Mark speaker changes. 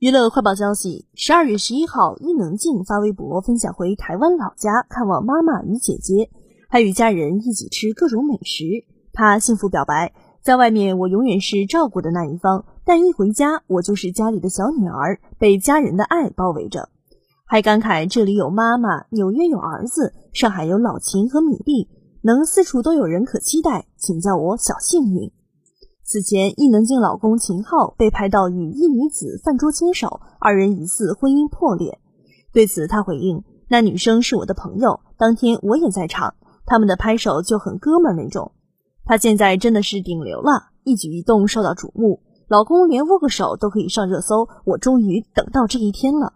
Speaker 1: 娱乐快报消息：十二月十一号，伊能静发微博分享回台湾老家看望妈妈与姐姐，还与家人一起吃各种美食。她幸福表白，在外面我永远是照顾的那一方，但一回家我就是家里的小女儿，被家人的爱包围着。还感慨这里有妈妈，纽约有儿子，上海有老秦和米粒，能四处都有人可期待，请叫我小幸运。此前，伊能静老公秦昊被拍到与一女子饭桌牵手，二人疑似婚姻破裂。对此，他回应：“那女生是我的朋友，当天我也在场，他们的拍手就很哥们那种。”他现在真的是顶流了，一举一动受到瞩目，老公连握个手都可以上热搜，我终于等到这一天了。